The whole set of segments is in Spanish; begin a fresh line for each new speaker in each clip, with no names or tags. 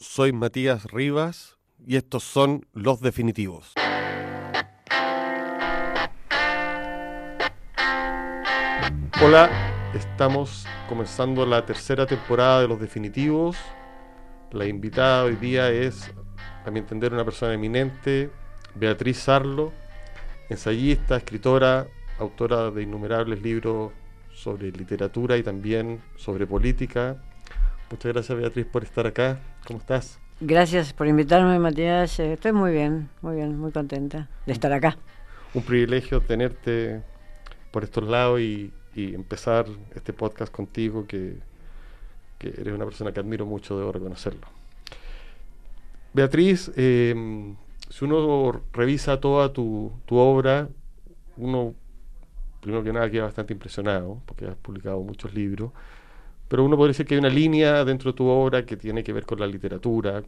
soy Matías Rivas y estos son Los Definitivos. Hola, estamos comenzando la tercera temporada de Los Definitivos. La invitada hoy día es, a mi entender, una persona eminente, Beatriz Sarlo, ensayista, escritora, autora de innumerables libros sobre literatura y también sobre política. Muchas gracias Beatriz por estar acá. ¿Cómo estás?
Gracias por invitarme, Matías. Eh, estoy muy bien, muy bien, muy contenta de estar acá.
Un privilegio tenerte por estos lados y, empezar este podcast contigo, que, eres una persona que admiro mucho, debo reconocerlo. Beatriz, eh, si uno revisa toda tu, tu obra, uno primero que nada queda bastante impresionado, porque has publicado muchos libros, pero uno podría decir que hay una línea dentro de tu obra que tiene que ver con la literatura,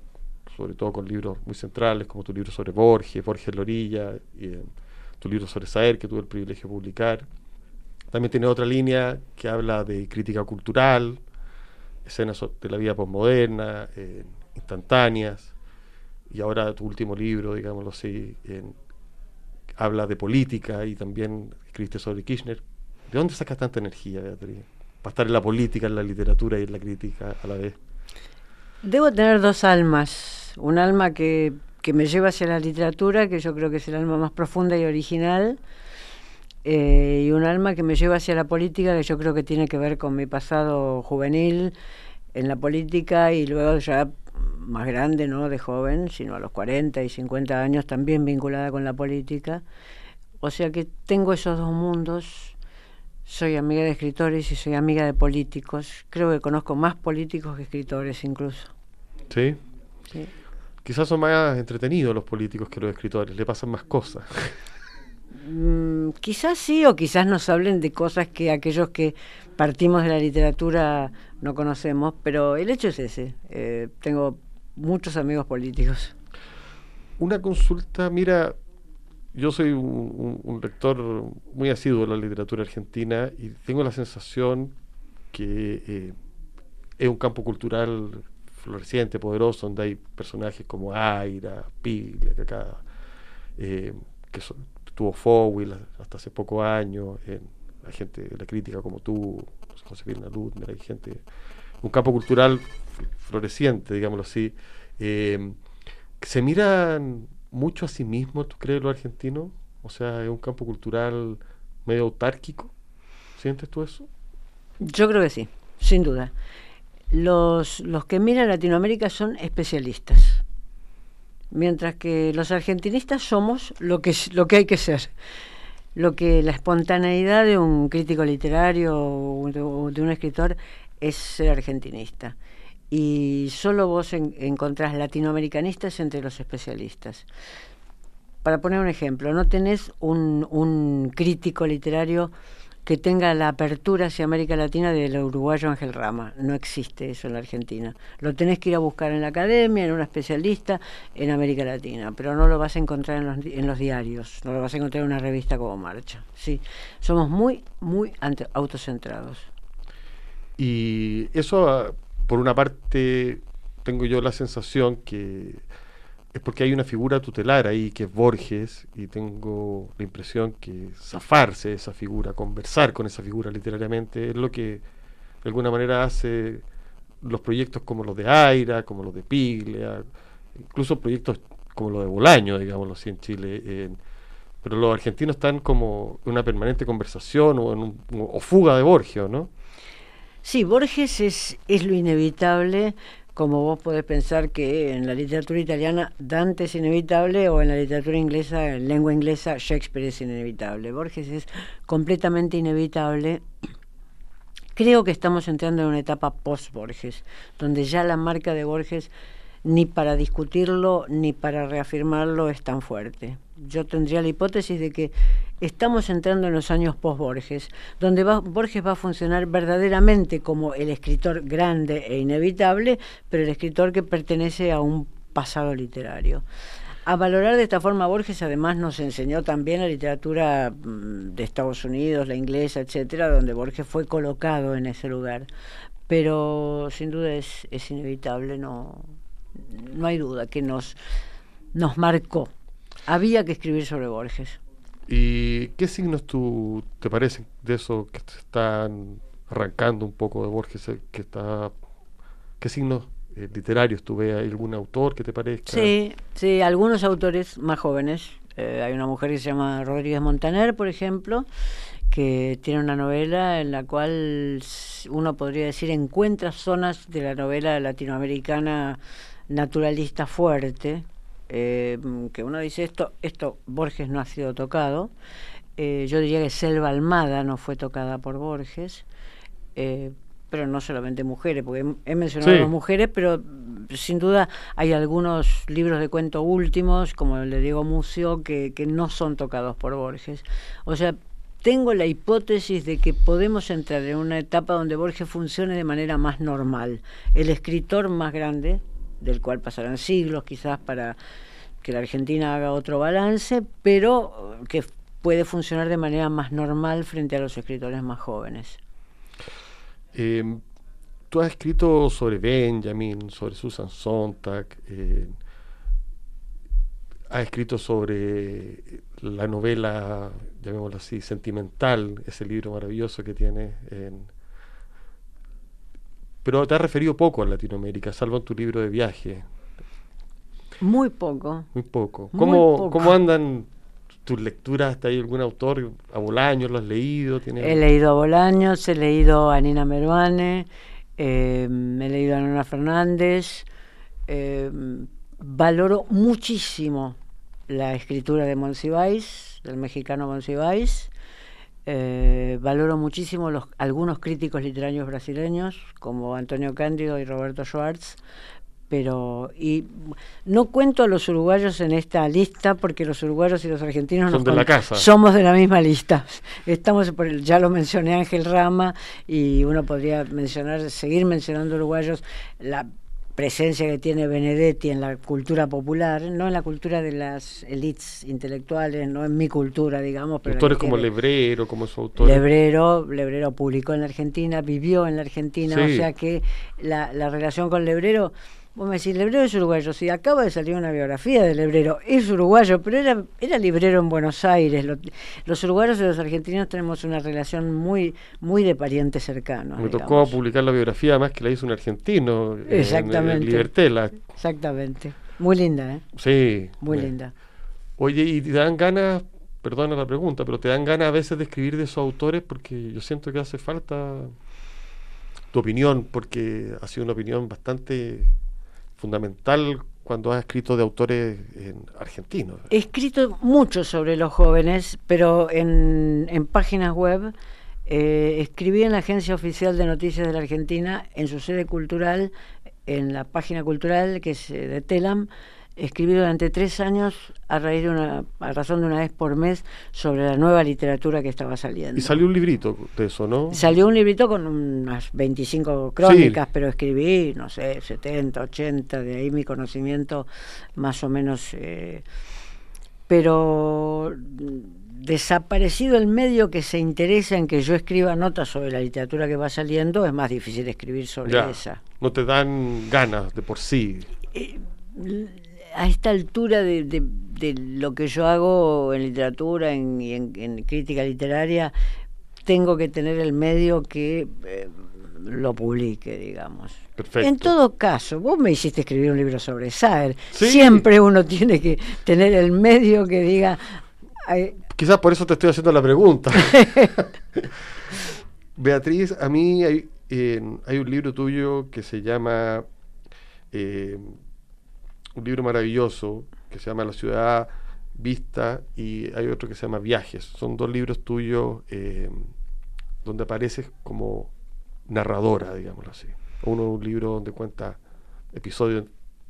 sobre todo con libros muy centrales, como tu libro sobre Borges, Borges Lorilla, y eh, tu libro sobre Saer, que tuve el privilegio de publicar. También tiene otra línea que habla de crítica cultural, escenas de la vida postmoderna, eh, instantáneas, y ahora tu último libro, digámoslo así, habla de política y también escribiste sobre Kirchner. ¿De dónde sacas tanta energía, Beatriz? Para estar en la política, en la literatura y en la crítica a la vez.
Debo tener dos almas. Un alma que, que me lleva hacia la literatura, que yo creo que es el alma más profunda y original, eh, y un alma que me lleva hacia la política, que yo creo que tiene que ver con mi pasado juvenil en la política y luego ya más grande, no de joven, sino a los 40 y 50 años también vinculada con la política. O sea que tengo esos dos mundos. Soy amiga de escritores y soy amiga de políticos. Creo que conozco más políticos que escritores incluso.
¿Sí? Sí. Quizás son más entretenidos los políticos que los escritores, le pasan más cosas.
Mm, quizás sí, o quizás nos hablen de cosas que aquellos que partimos de la literatura no conocemos, pero el hecho es ese. Eh, tengo muchos amigos políticos.
Una consulta, mira, yo soy un, lector muy asiduo de la literatura argentina y tengo la sensación que eh, es un campo cultural floreciente, poderoso, donde hay personajes como Aira, Piglia, que acá, eh, que tuvo Fowell hasta hace pocos años, la gente de la crítica como tú, José Pirna Ludmer, hay gente, un campo cultural floreciente, digámoslo así. Eh, ¿Se miran mucho a sí mismos, tú crees, los argentinos? O sea, es un campo cultural medio autárquico. ¿Sientes tú eso?
Yo creo que sí, sin duda. Los, los que miran Latinoamérica son especialistas, mientras que los argentinistas somos lo que, lo que hay que ser lo que la espontaneidad de un crítico literario o de, un escritor es ser argentinista y solo vos encontrás latinoamericanistas entre los especialistas. Para poner un ejemplo, no tenés un, un crítico literario que tenga la apertura hacia América Latina del uruguayo Ángel Rama. No existe eso en la Argentina. Lo tenés que ir a buscar en la academia, en un especialista, en América Latina, pero no lo vas a encontrar en los, en los diarios, no lo vas a encontrar en una revista como Marcha. Sí, somos muy, muy autocentrados.
Y eso por una parte, tengo yo la sensación que es porque hay una figura tutelar ahí que es Borges y tengo la impresión que zafarse de esa figura, conversar con esa figura literariamente, es lo que de alguna manera hace los proyectos como los de Aira, como los de Piglia, incluso proyectos como los de Bolaño, digámoslo así, en Chile. pero los argentinos están como en una permanente conversación o, en o fuga de Borges, ¿no?
Sí, Borges es, es lo inevitable, como vos podés pensar que en la literatura italiana Dante es inevitable o en la literatura inglesa, en lengua inglesa, Shakespeare es inevitable. Borges es completamente inevitable. Creo que estamos entrando en una etapa post-Borges, donde ya la marca de Borges ni para discutirlo ni para reafirmarlo es tan fuerte. Yo tendría la hipótesis de que estamos entrando en los años post-Borges, donde Borges va a funcionar verdaderamente como el escritor grande e inevitable, pero el escritor que pertenece a un pasado literario. A valorar de esta forma Borges además nos enseñó también la literatura mm, de Estados Unidos, la inglesa, etcétera, donde Borges fue colocado en ese lugar. Pero sin duda es, es inevitable, no, no hay duda que nos, nos marcó. Había que escribir sobre Borges.
¿Y qué signos tú te parecen de eso que te están arrancando un poco de Borges, eh, que está, qué signos eh, literarios tú ves? ¿Hay algún autor que te parezca?
Sí, sí, algunos autores más jóvenes. Eh, hay una mujer que se llama Rodríguez Montaner, por ejemplo, que tiene una novela en la cual uno podría decir encuentra zonas de la novela latinoamericana naturalista fuerte, que uno dice esto, esto Borges no ha sido tocado. yo diría que Selva Almada no fue tocada por Borges. Eh, pero no solamente mujeres, porque he, mencionado a las mujeres, pero sin duda hay algunos libros de cuento últimos, como el de Diego Mucio, que, que no son tocados por Borges. O sea, tengo la hipótesis de que podemos entrar en una etapa donde Borges funcione de manera más normal. El escritor más grande, del cual pasarán siglos quizás para que la Argentina haga otro balance, pero que puede funcionar de manera más normal frente a los escritores más jóvenes.
Eh, tú has escrito sobre Benjamin, sobre Susan Sontag, eh, has escrito sobre la novela, llamémoslo así, sentimental, ese libro maravilloso que tiene. Pero te has referido poco a Latinoamérica, salvo en tu libro de viaje.
Muy poco.
Muy poco. ¿Cómo, ¿cómo andan tus lecturas, ¿hay algún autor? ¿A Bolaños lo has leído?
He leído a Bolaños, he leído a Nina Meruane, eh, he leído a Nona Fernández. Eh, valoro muchísimo la escritura de Monsiváis, del mexicano Monsiváis. Eh, valoro muchísimo los, algunos críticos literarios brasileños, como Antonio Cándido y Roberto Schwartz, pero y no cuento a los uruguayos en esta lista porque los uruguayos y los argentinos somos de la misma lista. Estamos por el, ya lo mencioné Ángel Rama y uno podría mencionar seguir mencionando uruguayos la presencia que tiene Benedetti en la cultura popular, no en la cultura de las elites intelectuales, no en mi cultura, digamos.
Pero Autores como Lebrero, como su autor.
Lebrero, Lebrero publicó en la Argentina, vivió en la Argentina, o sea que la, la relación con Lebrero Vos me decís, Lebrero es uruguayo. Sí, acaba de salir una biografía de Lebrero. Es uruguayo, pero era, era librero en Buenos Aires. los uruguayos y los argentinos tenemos una relación muy muy de parientes cercanos.
Me tocó publicar la biografía, además que la hizo un argentino.
Exactamente.
En, Libertela.
Exactamente. Muy linda, ¿eh?
Sí.
Muy linda.
Oye, ¿y te dan ganas, perdona la pregunta, pero te dan ganas a veces de escribir de esos autores? Porque yo siento que hace falta tu opinión, porque ha sido una opinión bastante fundamental cuando has escrito de autores argentinos.
He escrito mucho sobre los jóvenes, pero en, páginas web eh, escribí en la Agencia Oficial de Noticias de la Argentina, en su sede cultural, en la página cultural que es eh, de Telam, escribí durante tres años a raíz de una, a razón de una vez por mes sobre la nueva literatura que estaba saliendo.
Y salió un librito de eso, ¿no?
Salió un librito con unas 25 crónicas, pero escribí, no sé, 70, 80, de ahí mi conocimiento más o menos. Eh, pero desaparecido el medio que se interesa en que yo escriba notas sobre la literatura que va saliendo, es más difícil escribir sobre esa.
No te dan ganas de por sí.
Eh, a esta altura de, de, lo que yo hago en literatura en, y en, crítica literaria, tengo que tener el medio que eh, lo publique, digamos.
Perfecto.
En todo caso, vos me hiciste escribir un libro sobre Saer. Siempre uno tiene que tener el medio que diga...
Quizás por eso te estoy haciendo la pregunta. Beatriz, a mí hay, hay un libro tuyo que se llama... Eh, un libro maravilloso que se llama La ciudad vista y hay otro que se llama Viajes. Son dos libros tuyos eh, donde apareces como narradora, digámoslo así. Uno un libro donde cuenta episodios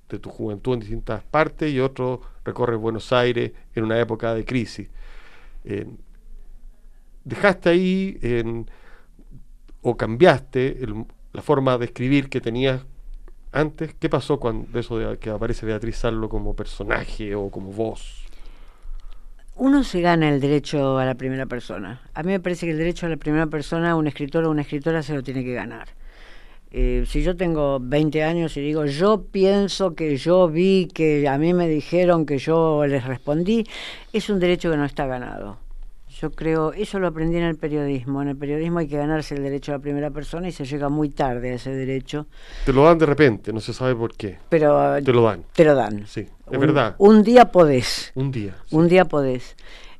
de tu juventud en distintas partes y otro recorre Buenos Aires en una época de crisis. Eh, dejaste ahí o cambiaste la forma de escribir que tenías antes, ¿qué pasó cuando eso de que aparece Beatriz Sarlo como personaje o como voz?
Uno se gana el derecho a la primera persona. A mí me parece que el derecho a la primera persona, un escritor o una escritora se lo tiene que ganar. Eh, si yo tengo 20 años y digo, yo pienso que yo vi, que a mí me dijeron que yo les respondí, es un derecho que no está ganado. Yo creo, eso lo aprendí en el periodismo. En el periodismo hay que ganarse el derecho a la primera persona y se llega muy tarde a ese derecho.
Te lo dan de repente, no se sabe por qué.
Pero
te lo dan.
Te lo dan.
Sí, es verdad.
Un día podés.
Un día.
Un día podés.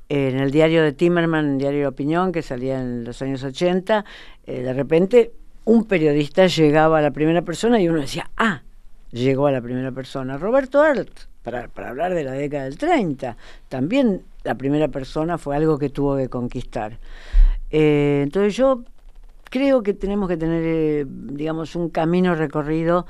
en el diario de Timerman, diario de opinión, que salía en los años 80, eh, de repente un periodista llegaba a la primera persona y uno decía, ah, llegó a la primera persona. Roberto Arlt, para, para hablar de la década del 30, también la primera persona fue algo que tuvo que conquistar. Eh, entonces yo creo que tenemos que tener, eh, digamos, un camino recorrido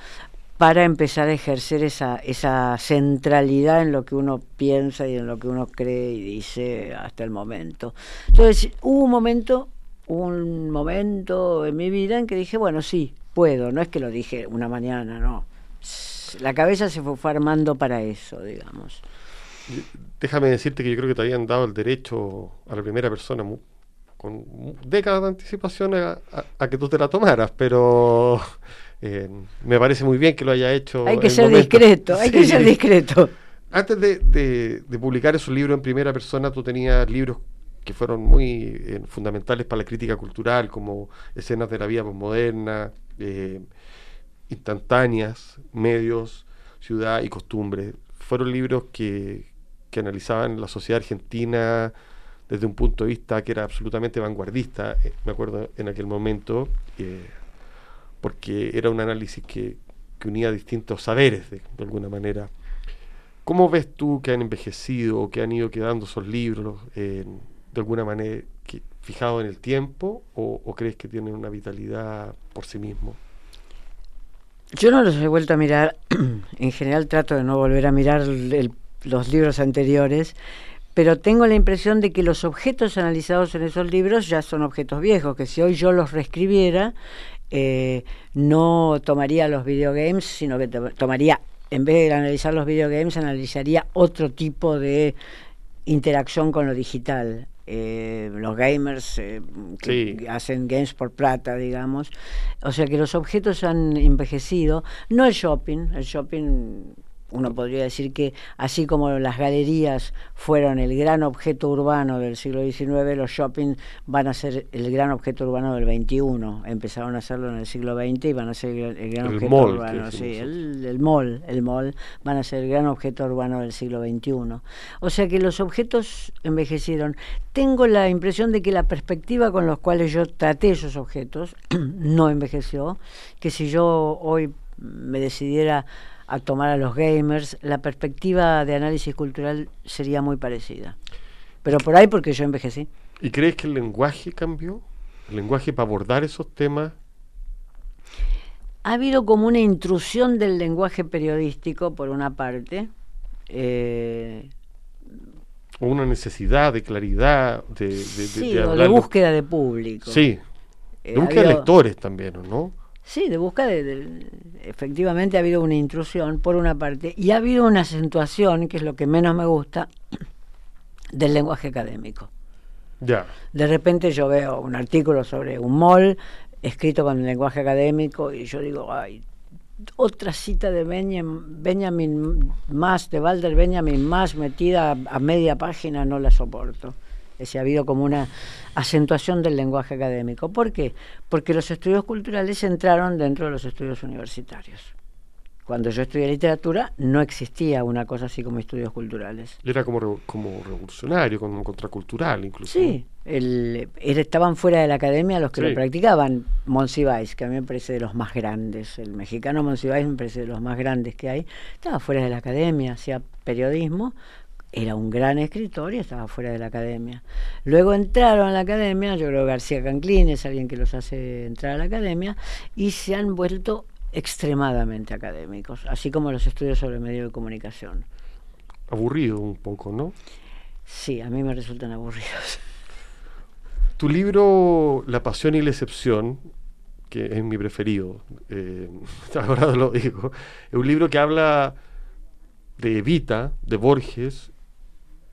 para empezar a ejercer esa, esa centralidad en lo que uno piensa y en lo que uno cree y dice hasta el momento. Entonces, hubo un momento, un momento en mi vida en que dije, bueno, sí, puedo, no es que lo dije una mañana, no. La cabeza se fue armando para eso, digamos
déjame decirte que yo creo que te habían dado el derecho a la primera persona con décadas de anticipación a, que tú te la tomaras, pero eh, me parece muy bien que lo haya hecho.
Hay que ser discreto, hay que ser discreto.
Antes de, publicar esos libros en primera persona, tú tenías libros que fueron muy eh, fundamentales para la crítica cultural, como escenas de la vida postmoderna, eh, instantáneas, medios, ciudad y costumbre. Fueron libros que, que analizaban la sociedad argentina desde un punto de vista que era absolutamente vanguardista, eh, me acuerdo en aquel momento, eh, porque era un análisis que, unía distintos saberes de, alguna manera. ¿Cómo ves tú que han envejecido o que han ido quedando esos libros de alguna manera fijados en el tiempo o, crees que tienen una vitalidad por sí mismos?
Yo no los he vuelto a mirar, en general trato de no volver a mirar el los libros anteriores, pero tengo la impresión de que los objetos analizados en esos libros ya son objetos viejos, que si hoy yo los reescribiera, eh, no tomaría los videogames, sino que tomaría, en vez de analizar los videogames, analizaría otro tipo de interacción con lo digital. Eh, los gamers eh, que hacen games por plata, digamos. O sea que los objetos han envejecido. No el shopping, el shopping uno podría decir que así como las galerías fueron el gran objeto urbano del siglo XIX, los shopping van a ser el gran objeto urbano del XXI. Empezaron a hacerlo en el siglo XX y van a ser el, gran objeto urbano. Sí, el, el, mall, el mall van a ser el gran objeto urbano del siglo XXI. O sea que los objetos envejecieron. Tengo la impresión de que la perspectiva con los cuales yo traté esos objetos no envejeció, que si yo hoy me decidiera a tomar a los gamers, la perspectiva de análisis cultural sería muy parecida. Pero por ahí porque yo envejecí.
¿Y crees que el lenguaje cambió? ¿El lenguaje para abordar esos temas?
Ha habido como una intrusión del lenguaje periodístico, por una parte. Eh,
o una necesidad de claridad, de, de,
sí, de, búsqueda de público.
Sí, de búsqueda de lectores también, ¿no?
Sí, de busca de, Efectivamente ha habido una intrusión, por una parte, y ha habido una acentuación, que es lo que menos me gusta, del lenguaje académico.
Ya.
De repente yo veo un artículo sobre un mall escrito con el lenguaje académico y yo digo, ay, otra cita de Benjamin, más, de Walter Benjamin más metida a media página, no la soporto. Es ha habido como una acentuación del lenguaje académico. ¿Por qué? Porque los estudios culturales entraron dentro de los estudios universitarios. Cuando yo estudié literatura no existía una cosa así como estudios culturales.
Era como, como revolucionario, como contracultural incluso.
Sí, el, estaban fuera de la academia los que lo practicaban. Monsiváis, que a mí me parece de los más grandes, el mexicano Monsiváis me parece de los más grandes que hay, estaba fuera de la academia, hacía periodismo, era un gran escritor y estaba fuera de la academia. Luego entraron a la academia, yo creo que García Canclín es alguien que los hace entrar a la academia, y se han vuelto extremadamente académicos, así como los estudios sobre medios de comunicación.
Aburrido un poco, ¿no?
Sí, a mí me resultan aburridos.
Tu libro La pasión y la excepción, que es mi preferido, eh, ahora lo digo, es un libro que habla de Evita, de Borges,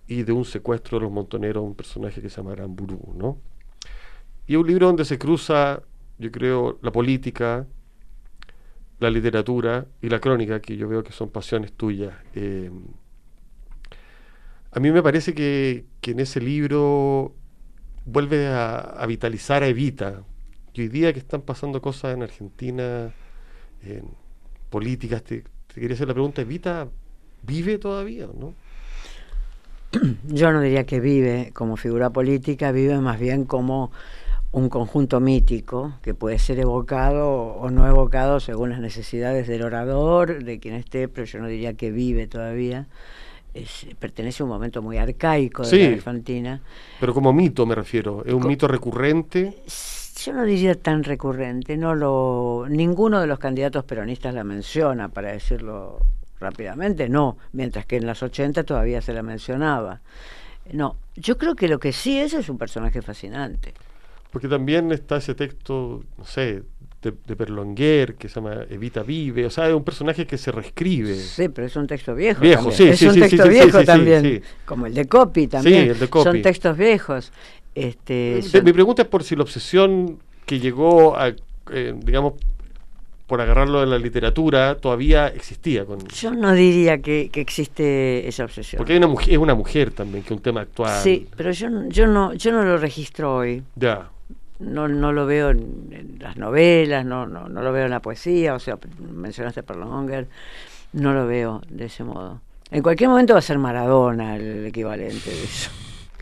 y de un secuestro de los montoneros, un personaje que se llama Aramburu, ¿no? Y un libro donde se cruza, yo creo, la política, la literatura y la crónica, que yo veo que son pasiones tuyas. Eh, a mí me parece que, en ese libro vuelve a, vitalizar a Evita. Y hoy día que están pasando cosas en Argentina, en políticas, te, quería hacer la pregunta, ¿Evita vive todavía no?
Yo no diría que vive como figura política, vive más bien como un conjunto mítico que puede ser evocado o no evocado según las necesidades del orador, de quien esté, pero yo no diría que vive todavía. pertenece a un momento muy arcaico de la Argentina.
Pero como mito me refiero, es un mito recurrente.
Yo no diría tan recurrente, no lo ninguno de los candidatos peronistas la menciona para decirlo rápidamente, no, mientras que en las 80 todavía se la mencionaba. No, yo creo que lo que sí es es un personaje fascinante.
Porque también está ese texto, no sé, de, de, Perlonguer, que se llama Evita Vive, o sea, es un personaje que se reescribe.
Sí, pero es un texto viejo.
Viejo, sí,
es
sí,
un
sí,
texto viejo también, como el de Copy también.
Sí, el de Copy.
Son textos viejos. Este,
Mi pregunta es por si la obsesión que llegó a, eh, digamos, por agarrarlo de la literatura, todavía existía. Con...
Yo no diría que, que existe esa obsesión.
Porque hay una mujer, es una mujer también, que es un tema actual.
Sí, pero yo, yo, no, yo no lo registro hoy.
Ya
no, no lo veo en, las novelas, no, no, no, lo veo en la poesía, o sea, mencionaste Perlonger, no lo veo de ese modo. En cualquier momento va a ser Maradona el, equivalente de eso.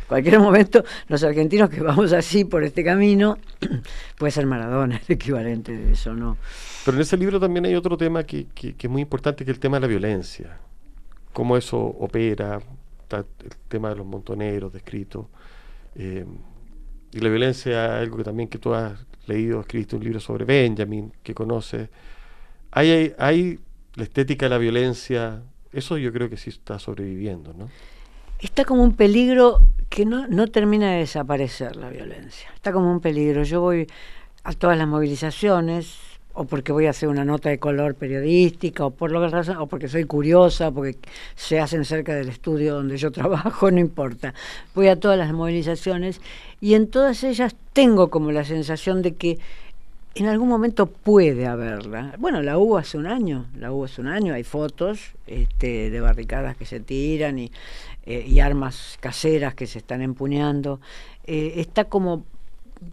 Cualquier momento, los argentinos que vamos así por este camino, puede ser Maradona el equivalente de eso, ¿no?
Pero en ese libro también hay otro tema que, que, es muy importante, que es el tema de la violencia. Cómo eso opera, el tema de los montoneros descrito. Eh, y la violencia, algo que también que tú has leído, escrito un libro sobre Benjamin, que conoces. Hay, hay, la estética de la violencia, eso yo creo que sí está sobreviviendo, ¿no?
Está como un peligro que no, no termina de desaparecer la violencia. Está como un peligro. Yo voy a todas las movilizaciones, o porque voy a hacer una nota de color periodística, o por lo que razón, o porque soy curiosa, porque se hacen cerca del estudio donde yo trabajo, no importa. Voy a todas las movilizaciones y en todas ellas tengo como la sensación de que en algún momento puede haberla. Bueno, la hubo hace un año, la hubo hace un año, hay fotos este, de barricadas que se tiran y, eh, armas caseras que se están empuñando. Eh, está como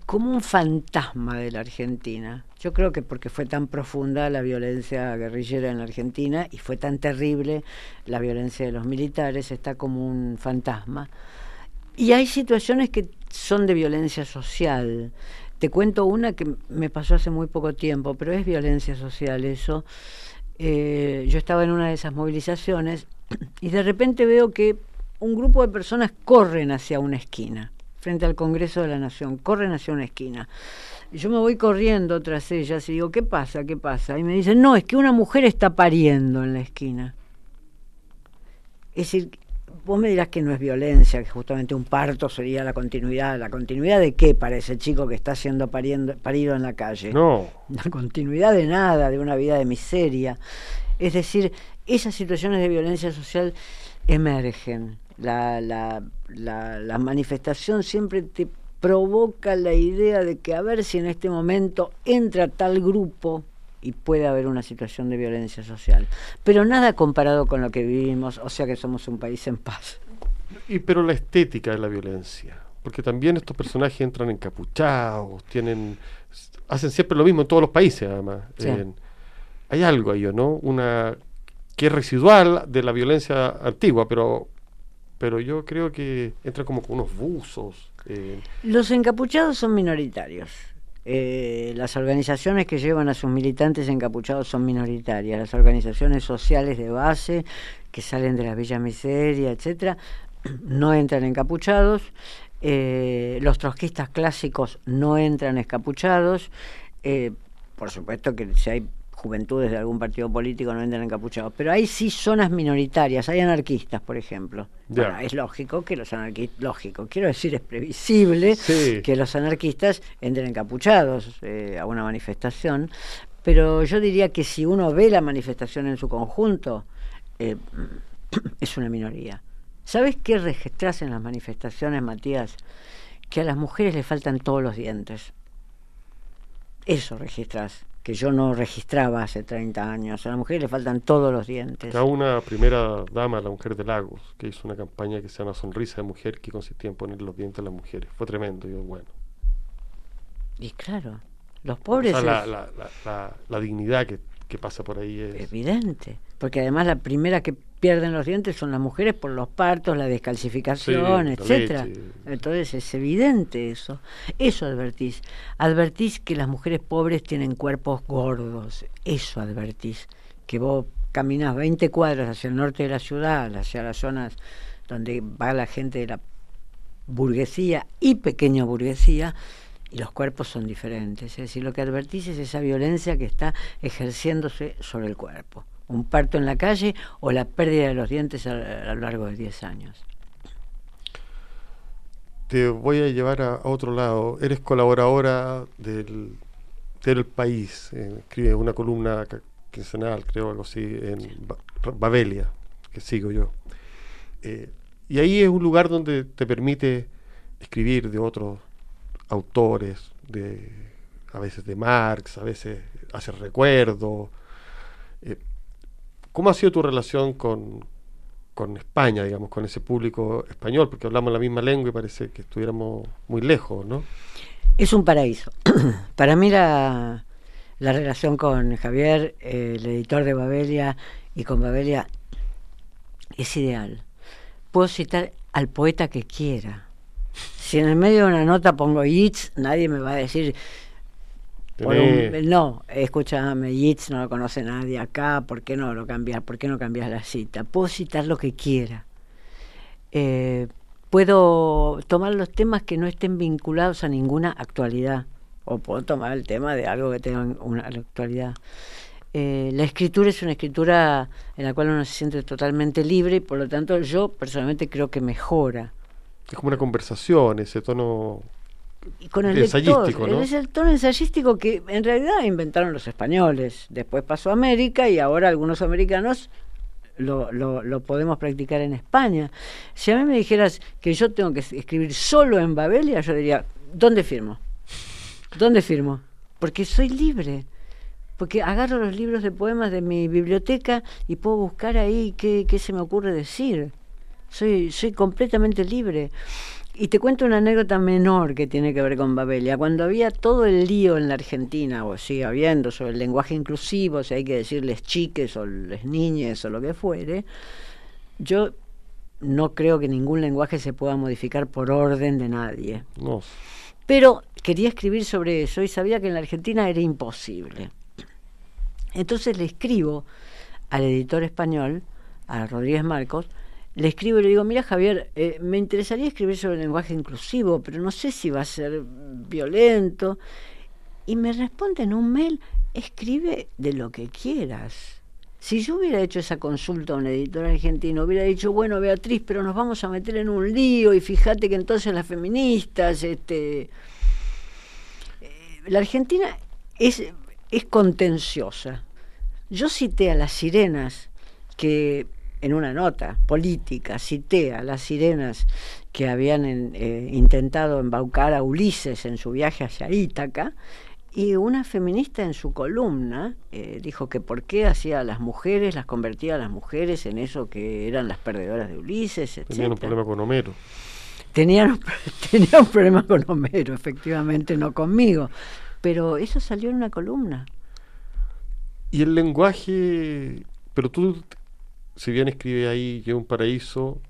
como un fantasma de la Argentina. Yo creo que porque fue tan profunda la violencia guerrillera en la Argentina y fue tan terrible la violencia de los militares, está como un fantasma. Y hay situaciones que son de violencia social. Te cuento una que me pasó hace muy poco tiempo, pero es violencia social eso. Eh, yo estaba en una de esas movilizaciones y de repente veo que un grupo de personas corren hacia una esquina frente al Congreso de la Nación, corren hacia una esquina. Yo me voy corriendo tras ellas y digo, ¿qué pasa? ¿Qué pasa? Y me dicen, no, es que una mujer está pariendo en la esquina. Es decir, vos me dirás que no es violencia, que justamente un parto sería la continuidad. ¿La continuidad de qué para ese chico que está siendo pariendo, parido en la calle?
No.
La continuidad de nada, de una vida de miseria. Es decir, esas situaciones de violencia social emergen la, la, la, manifestación siempre te provoca la idea de que a ver si en este momento entra tal grupo y puede haber una situación de violencia social. Pero nada comparado con lo que vivimos, o sea que somos un país en paz.
Y pero la estética de la violencia, porque también estos personajes entran encapuchados, tienen hacen siempre lo mismo en todos los países además. hay algo ahí, ¿no? Una que es residual de la violencia antigua, pero pero yo creo que entra como con unos buzos.
Eh. Los encapuchados son minoritarios. Eh, las organizaciones que llevan a sus militantes encapuchados son minoritarias. Las organizaciones sociales de base que salen de la Villa Miseria, etcétera, no entran encapuchados. Eh, los trotskistas clásicos no entran encapuchados. por supuesto que si hay juventudes de algún partido político no entran encapuchados, pero hay sí zonas minoritarias, hay anarquistas, por ejemplo. Bueno, es lógico que los anarquistas, lógico, quiero decir, es previsible que los anarquistas entren encapuchados eh, a una manifestación, pero yo diría que si uno ve la manifestación en su conjunto, eh, es una minoría. ¿Sabes qué registras en las manifestaciones, Matías? Que a las mujeres le faltan todos los dientes. Eso registras que yo no registraba hace 30 años. A las mujeres le faltan todos los dientes.
Cada una primera dama, la mujer de Lagos, que hizo una campaña que se llama Sonrisa de Mujer, que consistía en poner los dientes a las mujeres. Fue tremendo, yo, bueno.
Y claro, los pobres...
O sea, la, la, la, dignidad que, que, pasa por ahí es...
Evidente, porque además la primera que pierden los dientes son las mujeres por los partos, la descalcificación, etcétera. Entonces es evidente eso. Eso advertís. Advertís que las mujeres pobres tienen cuerpos gordos. Eso advertís. Que vos caminás 20 cuadras hacia el norte de la ciudad, hacia las zonas donde va la gente de la burguesía y pequeña burguesía, y los cuerpos son diferentes. Es decir, lo que advertís es esa violencia que está ejerciéndose sobre el cuerpo. Un parto en la calle o la pérdida de los dientes a, lo largo de 10 años.
Te voy a llevar a, otro lado. Eres colaboradora del, del país. Eh, escribe una columna quincenal, creo, algo así, en Babelia, que sigo yo. Eh, y ahí es un lugar donde te permite escribir de otros autores, de, a veces de Marx, a veces hacer recuerdo. Eh, ¿Cómo ha sido tu relación con, con España, digamos, con ese público español? Porque hablamos la misma lengua y parece que estuviéramos muy lejos, ¿no?
Es un paraíso. Para mí la, la relación con Javier, el editor de Babelia, y con Babelia es ideal. Puedo citar al poeta que quiera si en el medio de una nota pongo Yeats, nadie me va a decir. No, escúchame, Yeats no lo conoce nadie acá, ¿por qué no lo cambias? ¿Por qué no cambias la cita? Puedo citar lo que quiera. Eh, puedo tomar los temas que no estén vinculados a ninguna actualidad, o puedo tomar el tema de algo que tenga una actualidad. Eh, la escritura es una escritura en la cual uno se siente totalmente libre y por lo tanto yo personalmente creo que mejora
es como una conversación, ese tono
con el. Es el tono ensayístico que en realidad inventaron los españoles. Después pasó a América y ahora algunos americanos lo, lo, lo, podemos practicar en España. Si a mí me dijeras que yo tengo que escribir solo en Babelia, yo diría, ¿dónde firmo? ¿Dónde firmo? Porque soy libre. Porque agarro los libros de poemas de mi biblioteca y puedo buscar ahí qué, qué se me ocurre decir soy, soy completamente libre. Y te cuento una anécdota menor que tiene que ver con Babelia. Cuando había todo el lío en la Argentina, o sigue habiendo, sobre el lenguaje inclusivo, si hay que decirles chiques o les niñes o lo que fuere, yo no creo que ningún lenguaje se pueda modificar por orden de nadie.
No.
Pero quería escribir sobre eso y sabía que en la Argentina era imposible. Entonces le escribo al editor español, a Rodríguez Marcos, le escribo y le digo, mira Javier, eh, me interesaría escribir sobre el lenguaje inclusivo, pero no sé si va a ser violento. Y me responde en un mail, escribe de lo que quieras. Si yo hubiera hecho esa consulta a un editor argentino, hubiera dicho, bueno, Beatriz, pero nos vamos a meter en un lío y fíjate que entonces las feministas, este... Eh, la Argentina es, es contenciosa. Yo cité a las sirenas que en una nota política, cité a las sirenas que habían eh, intentado embaucar a Ulises en su viaje hacia Ítaca, y una feminista en su columna eh, dijo que por qué hacía a las mujeres, las convertía a las mujeres en eso que eran las perdedoras de Ulises, etc.
Tenían un problema con Homero.
Tenían, tenían un problema con Homero, efectivamente, no conmigo. Pero eso salió en una columna.
Y el lenguaje, pero tú si bien escribe ahí que es un paraíso,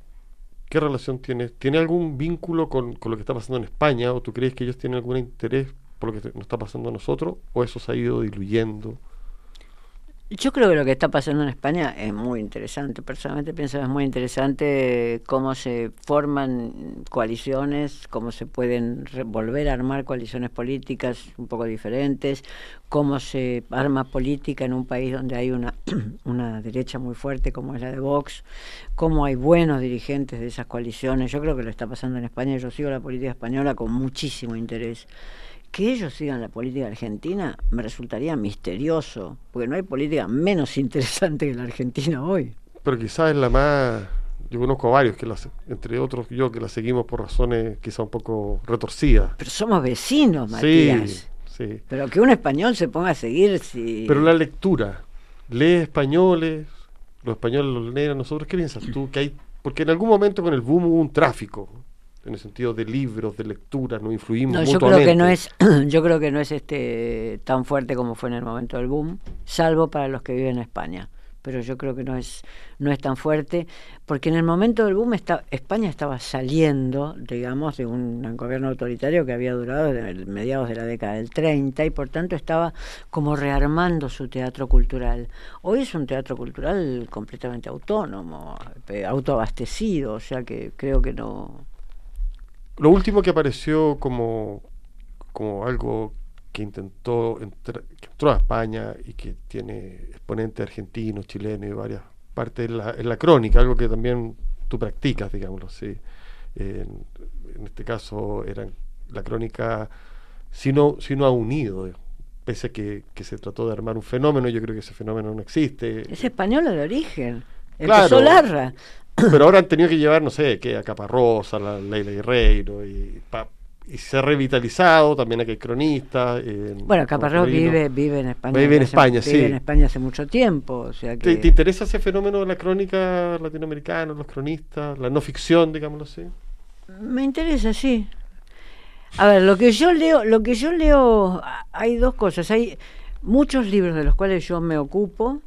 ¿qué relación tiene? ¿Tiene algún vínculo con, con, lo que está pasando en España? ¿O tú crees que ellos tienen algún interés por lo que nos está pasando a nosotros? ¿O eso se ha ido diluyendo?
Yo creo que lo que está pasando en España es muy interesante. Personalmente pienso que es muy interesante cómo se forman coaliciones, cómo se pueden volver a armar coaliciones políticas un poco diferentes, cómo se arma política en un país donde hay una, una derecha muy fuerte como es la de Vox, cómo hay buenos dirigentes de esas coaliciones. Yo creo que lo está pasando en España. Yo sigo la política española con muchísimo interés que ellos sigan la política argentina me resultaría misterioso, porque no hay política menos interesante que la Argentina hoy.
Pero quizás es la más... Yo conozco a varios, que las, entre otros yo, que la seguimos por razones quizá un poco retorcidas.
Pero somos vecinos, Matías.
Sí, sí.
Pero que un español se ponga a seguir si...
Pero la lectura, lee españoles, los españoles los leen a nosotros, ¿qué piensas tú? Que hay, porque en algún momento con el boom hubo un tráfico, en el sentido de libros, de lectura, nos influimos
No, yo creo que no es, yo creo que no es este tan fuerte como fue en el momento del boom, salvo para los que viven en España. Pero yo creo que no es, no es tan fuerte, porque en el momento del boom está, España estaba saliendo, digamos, de un, gobierno autoritario que había durado desde mediados de la década del 30 y por tanto estaba como rearmando su teatro cultural. Hoy es un teatro cultural completamente autónomo, eh, autoabastecido, o sea que creo que no...
Lo último que apareció como, como algo que intentó entrar, que entró a España y que tiene exponentes argentinos, chilenos y varias partes en la, en la crónica, algo que también tú practicas, digámoslo así. en, este caso eran la crónica, si no, si no ha unido, pese a que, que, se trató de armar un fenómeno, yo creo que ese fenómeno no existe.
Es español de origen.
Claro, Larra. Pero ahora han tenido que llevar, no sé, que a Caparrosa, la Leila Guerreiro, y pa, y se ha revitalizado, también aquí hay cronistas.
bueno, Caparrós vive, vive en España.
Vive en España,
hace,
sí.
Vive en España hace mucho tiempo. O sea que...
¿Te, interesa ese fenómeno de la crónica latinoamericana, los cronistas, la no ficción, digámoslo así?
Me interesa, sí. A ver, lo que yo leo, lo que yo leo, hay dos cosas. Hay muchos libros de los cuales yo me ocupo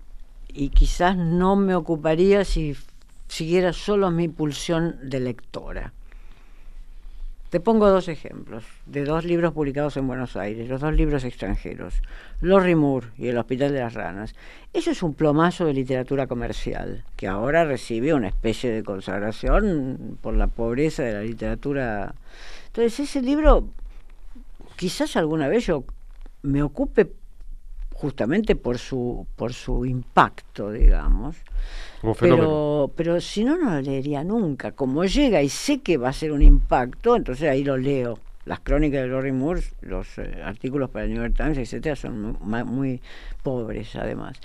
y quizás no me ocuparía si siguiera solo mi pulsión de lectora. Te pongo dos ejemplos de dos libros publicados en Buenos Aires, los dos libros extranjeros, Lorry Moore y El Hospital de las Ranas. Eso es un plomazo de literatura comercial, que ahora recibe una especie de consagración por la pobreza de la literatura. Entonces ese libro, quizás alguna vez yo me ocupe justamente por su, por su impacto, digamos pero, pero si no, no lo leería nunca. Como llega y sé que va a ser un impacto, entonces ahí lo leo. Las crónicas de Lori Moore, los eh, artículos para el New York Times, etcétera, son muy, pobres además.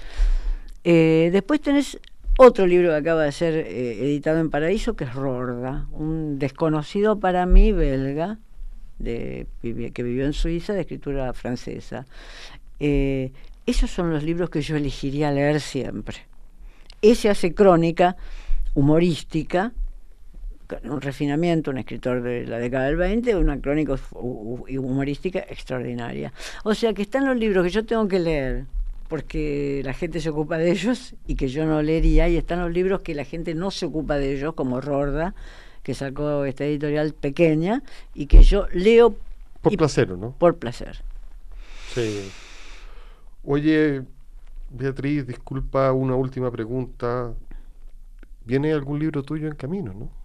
Eh, después tenés otro libro que acaba de ser eh, editado en Paraíso, que es Rorda, un desconocido para mí belga, de, que vivió en Suiza, de escritura francesa. Esos son los libros que yo elegiría leer siempre ese hace crónica humorística, un refinamiento, un escritor de la década del 20, una crónica humorística extraordinaria. O sea que están los libros que yo tengo que leer porque la gente se ocupa de ellos y que yo no leería, y están los libros que la gente no se ocupa de ellos, como Rorda, que sacó esta editorial pequeña, y que yo leo...
Por placer, ¿no?
Por placer.
Sí. Oye, Beatriz, disculpa una última pregunta. ¿Viene algún libro tuyo en camino, no?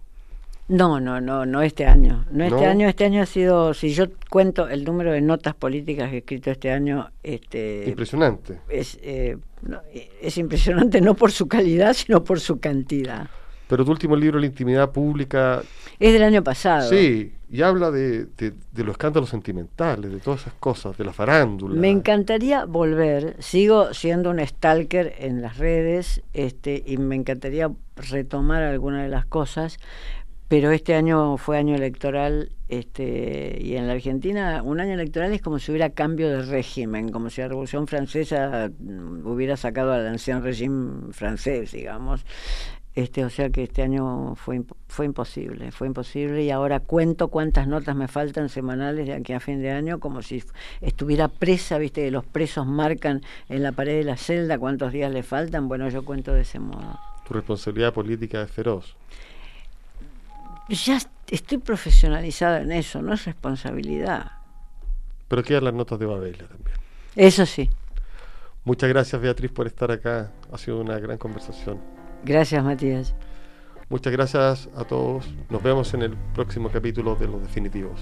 No, no, no, no este año. No este año, este año ha sido, si yo cuento el número de notas políticas que he escrito este año, este
impresionante.
Es, eh, es impresionante no por su calidad, sino por su cantidad.
Pero tu último libro, La intimidad pública...
Es del año pasado.
Sí, y habla de, de, los escándalos sentimentales, de todas esas cosas, de la farándula.
Me encantaría volver, sigo siendo un stalker en las redes, este, y me encantaría retomar algunas de las cosas, pero este año fue año electoral este, y en la Argentina un año electoral es como si hubiera cambio de régimen, como si la Revolución Francesa hubiera sacado al anciano régimen francés, digamos. Este, o sea que este año fue, fue imposible, fue imposible y ahora cuento cuántas notas me faltan semanales de aquí a fin de año como si estuviera presa, viste que los presos marcan en la pared de la celda cuántos días le faltan, bueno yo cuento de ese modo.
Tu responsabilidad política es feroz.
Ya estoy profesionalizada en eso, no es responsabilidad.
Pero quedan las notas de Babelia también.
Eso sí.
Muchas gracias Beatriz por estar acá, ha sido una gran conversación.
Gracias, Matías.
Muchas gracias a todos. Nos vemos en el próximo capítulo de Los Definitivos.